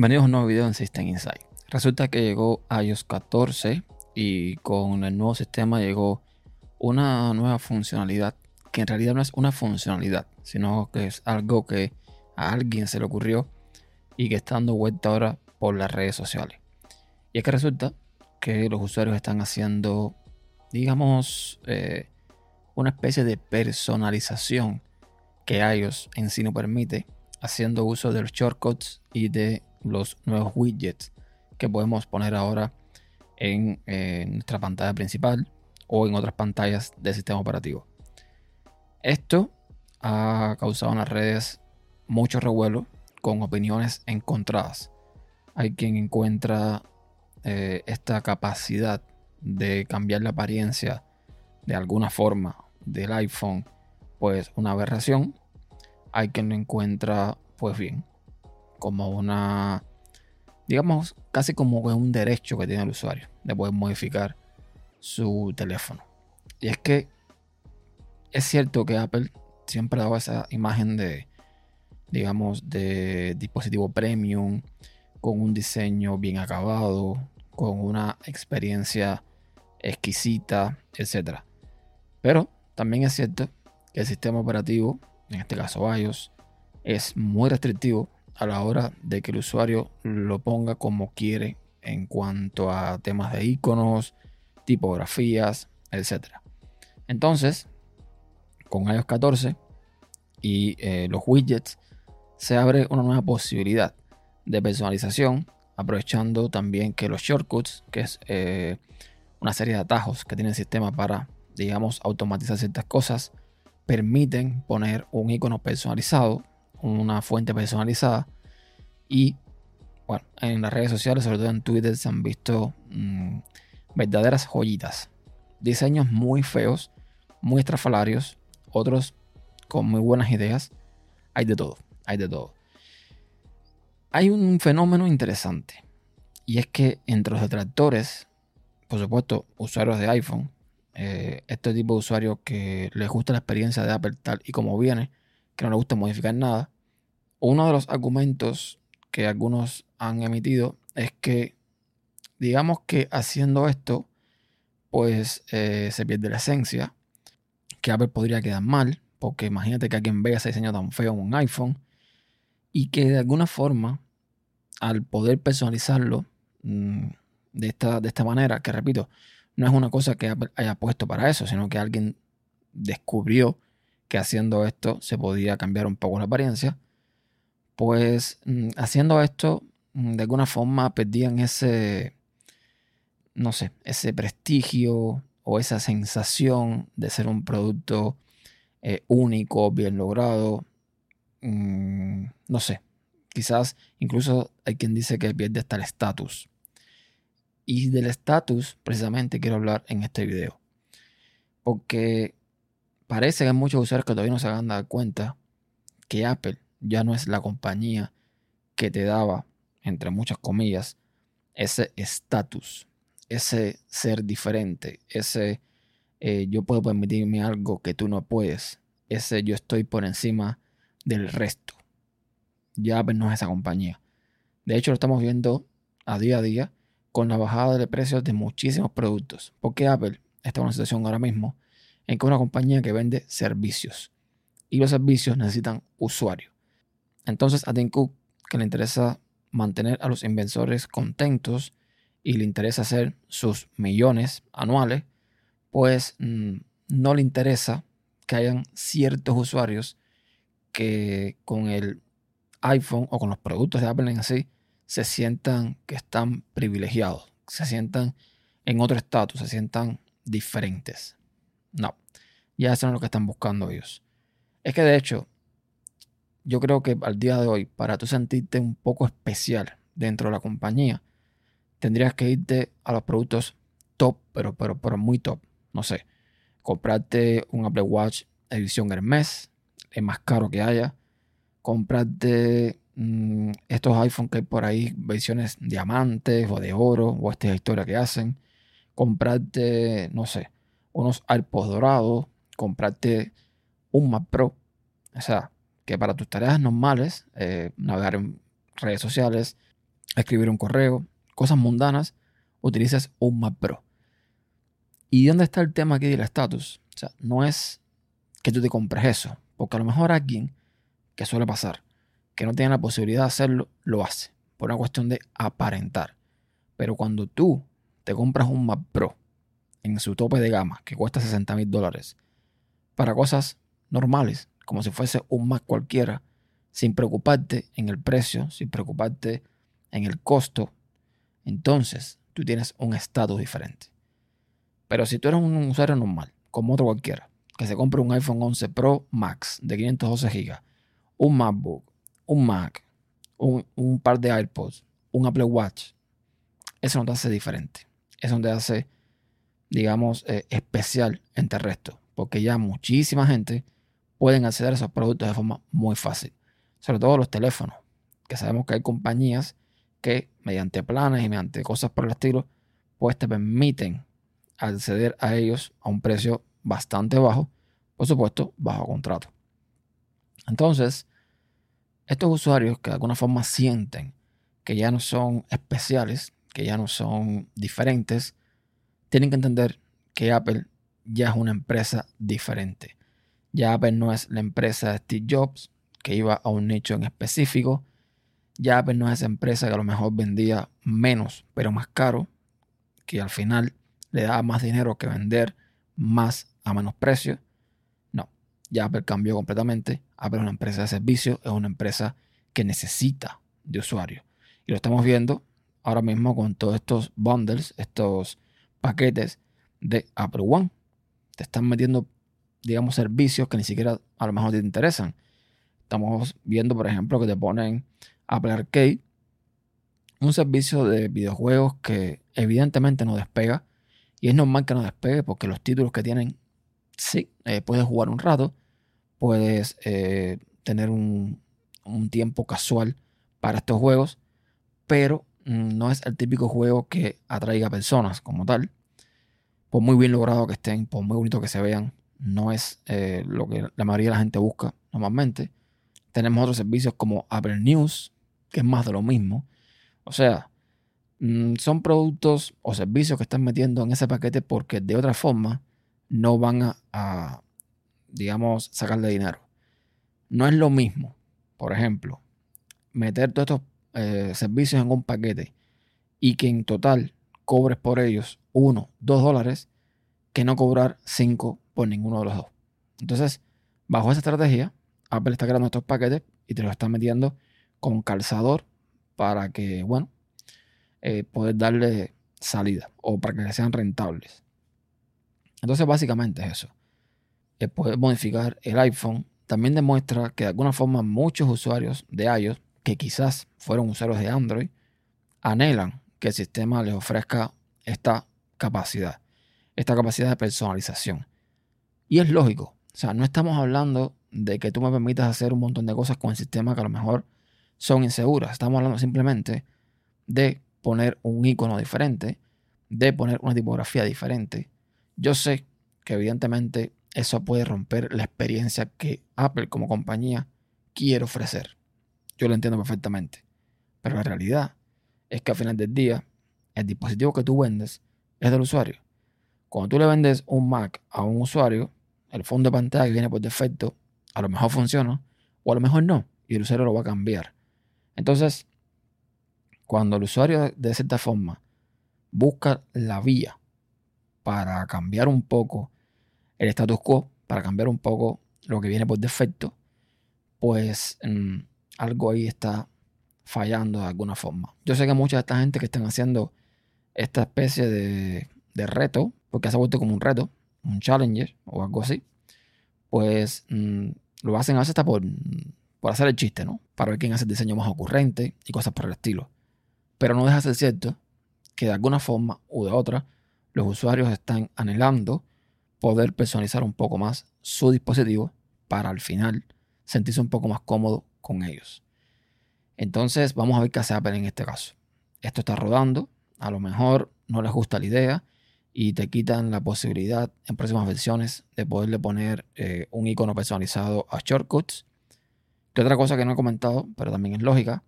Bienvenidos a un nuevo video en System Insight. Resulta que llegó iOS 14 y con el nuevo sistema llegó una nueva funcionalidad que en realidad no es una funcionalidad, sino que es algo que a alguien se le ocurrió y que está dando vuelta ahora por las redes sociales. Y es que resulta que los usuarios están haciendo, digamos, eh, una especie de personalización que iOS en sí no permite, haciendo uso de los shortcuts y de los nuevos widgets que podemos poner ahora en eh, nuestra pantalla principal o en otras pantallas del sistema operativo. Esto ha causado en las redes mucho revuelo con opiniones encontradas. Hay quien encuentra eh, esta capacidad de cambiar la apariencia de alguna forma del iPhone, pues una aberración. Hay quien lo encuentra, pues bien, como una, digamos, casi como un derecho que tiene el usuario de poder modificar su teléfono. Y es que es cierto que Apple siempre ha dado esa imagen de, digamos, de dispositivo premium, con un diseño bien acabado, con una experiencia exquisita, etc. Pero también es cierto que el sistema operativo, en este caso iOS, es muy restrictivo a la hora de que el usuario lo ponga como quiere en cuanto a temas de iconos, tipografías, etc. Entonces, con iOS 14 y eh, los widgets, se abre una nueva posibilidad de personalización, aprovechando también que los shortcuts, que es eh, una serie de atajos que tiene el sistema para, digamos, automatizar ciertas cosas, permiten poner un icono personalizado una fuente personalizada. Y bueno, en las redes sociales, sobre todo en Twitter, se han visto mm, verdaderas joyitas. Diseños muy feos, muy estrafalarios, otros con muy buenas ideas. Hay de todo, hay de todo. Hay un fenómeno interesante. Y es que entre los detractores, por supuesto, usuarios de iPhone, eh, este tipo de usuarios que les gusta la experiencia de Apple tal y como viene, que no les gusta modificar nada. Uno de los argumentos que algunos han emitido es que, digamos que haciendo esto, pues eh, se pierde la esencia, que Apple podría quedar mal, porque imagínate que alguien vea ese diseño tan feo en un iPhone, y que de alguna forma, al poder personalizarlo mm, de, esta, de esta manera, que repito, no es una cosa que Apple haya puesto para eso, sino que alguien descubrió que haciendo esto se podía cambiar un poco la apariencia, pues mm, haciendo esto mm, de alguna forma perdían ese, no sé, ese prestigio o esa sensación de ser un producto eh, único, bien logrado. Mm, no sé, quizás incluso hay quien dice que pierde hasta el estatus. Y del estatus precisamente quiero hablar en este video. Porque parece que hay muchos usuarios que todavía no se han dado cuenta que Apple ya no es la compañía que te daba, entre muchas comillas, ese estatus, ese ser diferente, ese eh, yo puedo permitirme algo que tú no puedes, ese yo estoy por encima del resto. Ya Apple no es esa compañía. De hecho, lo estamos viendo a día a día con la bajada de precios de muchísimos productos. Porque Apple está en una situación ahora mismo en que es una compañía que vende servicios. Y los servicios necesitan usuarios. Entonces a Tim que le interesa mantener a los inversores contentos y le interesa hacer sus millones anuales, pues mm, no le interesa que hayan ciertos usuarios que con el iPhone o con los productos de Apple en sí se sientan que están privilegiados, se sientan en otro estatus, se sientan diferentes. No, ya eso es lo que están buscando ellos. Es que de hecho, yo creo que al día de hoy, para tú sentirte un poco especial dentro de la compañía, tendrías que irte a los productos top, pero, pero, pero muy top. No sé, comprarte un Apple Watch edición Hermes, el más caro que haya. Comprarte mm, estos iPhone que hay por ahí, versiones diamantes o de oro, o esta historia que hacen. Comprarte, no sé, unos AirPods dorados, comprarte un Mac Pro. O sea, que para tus tareas normales, eh, navegar en redes sociales, escribir un correo, cosas mundanas, utilices un Mac Pro. ¿Y dónde está el tema aquí del estatus? O sea, no es que tú te compres eso, porque a lo mejor alguien, que suele pasar, que no tiene la posibilidad de hacerlo, lo hace, por una cuestión de aparentar. Pero cuando tú te compras un Mac Pro en su tope de gama, que cuesta 60 mil dólares, para cosas normales, como si fuese un Mac cualquiera, sin preocuparte en el precio, sin preocuparte en el costo, entonces tú tienes un estatus diferente. Pero si tú eres un usuario normal, como otro cualquiera, que se compre un iPhone 11 Pro Max de 512 GB, un MacBook, un Mac, un, par de AirPods, un Apple Watch, eso no te hace diferente. Eso no te hace, digamos, eh, especial entre el resto. Porque ya muchísima gente pueden acceder a esos productos de forma muy fácil. Sobre todo los teléfonos, que sabemos que hay compañías que mediante planes y mediante cosas por el estilo, pues te permiten acceder a ellos a un precio bastante bajo, por supuesto, bajo contrato. Entonces, estos usuarios que de alguna forma sienten que ya no son especiales, que ya no son diferentes, tienen que entender que Apple ya es una empresa diferente. Ya Apple no es la empresa de Steve Jobs, que iba a un nicho en específico. Ya Apple no es esa empresa que a lo mejor vendía menos, pero más caro, que al final le daba más dinero que vender más a menos precio. No, ya Apple cambió completamente. Apple es una empresa de servicio, es una empresa que necesita de usuarios. Y lo estamos viendo ahora mismo con todos estos bundles, estos paquetes de Apple One. Te están metiendo, digamos, servicios que ni siquiera a lo mejor te interesan. Estamos viendo, por ejemplo, que te ponen Apple Arcade, un servicio de videojuegos que evidentemente no despega. Y es normal que no despegue porque los títulos que tienen, sí, eh, puedes jugar un rato, puedes eh, tener un, un tiempo casual para estos juegos, pero Mm, no es el típico juego que atraiga personas como tal. Por muy bien logrado que estén, por muy bonito que se vean, no es eh, lo que la mayoría de la gente busca normalmente. Tenemos otros servicios como Apple News, que es más de lo mismo. O sea, mm, son productos o servicios que están metiendo en ese paquete porque de otra forma no van a, digamos, sacarle dinero. No es lo mismo, por ejemplo, meter todos estos eh, servicios en un paquete y que en total cobres por ellos uno, dos dólares, que no cobrar cinco por ninguno de los dos. Entonces, bajo esa estrategia, Apple está creando estos paquetes y te los está metiendo con calzador para que, bueno, eh, darle salida o para que sean rentables. Entonces, básicamente es eso. El poder modificar el iPhone también demuestra que de alguna forma muchos usuarios de iOS que quizás fueron usuarios de Android, anhelan que el sistema les ofrezca esta capacidad, esta capacidad de personalización. Y es lógico, o sea, no estamos hablando de que tú me permitas hacer un montón de cosas con el sistema que a lo mejor son inseguras. Estamos hablando simplemente de poner un icono diferente, de poner una tipografía diferente. Yo sé que evidentemente eso puede romper la experiencia que Apple como compañía quiere ofrecer. Yo lo entiendo perfectamente. Pero la realidad es que al final del día, el dispositivo que tú vendes es del usuario. Cuando tú le vendes un Mac a un usuario, el fondo de pantalla que viene por defecto, a lo mejor funciona o a lo mejor no, y el usuario lo va a cambiar. Entonces, cuando el usuario de cierta forma busca la vía para cambiar un poco el status quo, para cambiar un poco lo que viene por defecto, pues mm, algo ahí está fallando de alguna forma. Yo sé que mucha de esta gente que están haciendo esta especie de, reto, porque se ha vuelto como un reto, un challenger o algo así, pues mm, lo hacen a veces hasta por, por hacer el chiste, ¿no? Para ver quién hace el diseño más ocurrente y cosas por el estilo. Pero no deja de ser cierto que de alguna forma u de otra los usuarios están anhelando poder personalizar un poco más su dispositivo para al final sentirse un poco más cómodo con ellos. Entonces vamos a ver qué hace Apple en este caso. Esto está rodando, a lo mejor no les gusta la idea y te quitan la posibilidad en próximas versiones de poderle poner eh, un icono personalizado a shortcuts. Que otra cosa que no he comentado, pero también es lógica,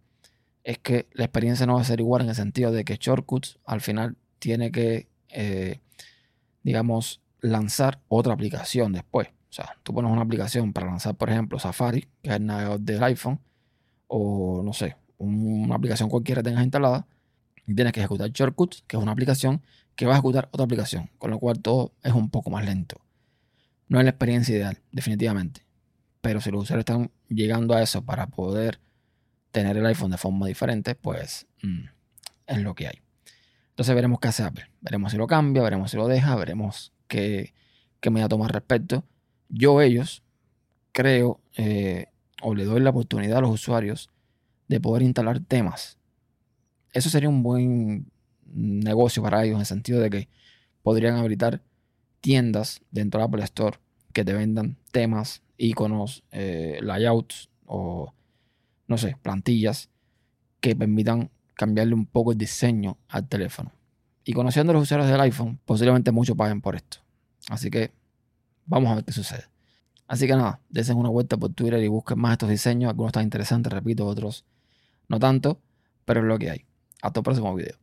es que la experiencia no va a ser igual en el sentido de que Shortcuts al final tiene que, eh, digamos, lanzar otra aplicación después. O sea, tú pones una aplicación para lanzar, por ejemplo, Safari, que es el navegador del iPhone, o no sé, una aplicación cualquiera tengas instalada, y tienes que ejecutar Shortcuts, que es una aplicación que va a ejecutar otra aplicación, con lo cual todo es un poco más lento. No es la experiencia ideal, definitivamente. Pero si los usuarios están llegando a eso para poder tener el iPhone de forma diferente, pues mm, es lo que hay. Entonces veremos qué hace Apple. Veremos si lo cambia, veremos si lo deja, veremos qué, qué medida toma al respecto. Yo ellos creo eh, o le doy la oportunidad a los usuarios de poder instalar temas. Eso sería un buen negocio para ellos en el sentido de que podrían habilitar tiendas dentro de Apple Store que te vendan temas, iconos, eh, layouts o no sé, plantillas que permitan cambiarle un poco el diseño al teléfono. Y conociendo a los usuarios del iPhone, posiblemente muchos paguen por esto. Así que vamos a ver qué sucede. Así que nada, desen una vuelta por Twitter y busquen más estos diseños. Algunos están interesantes, repito, otros no tanto, pero es lo que hay. Hasta el próximo video.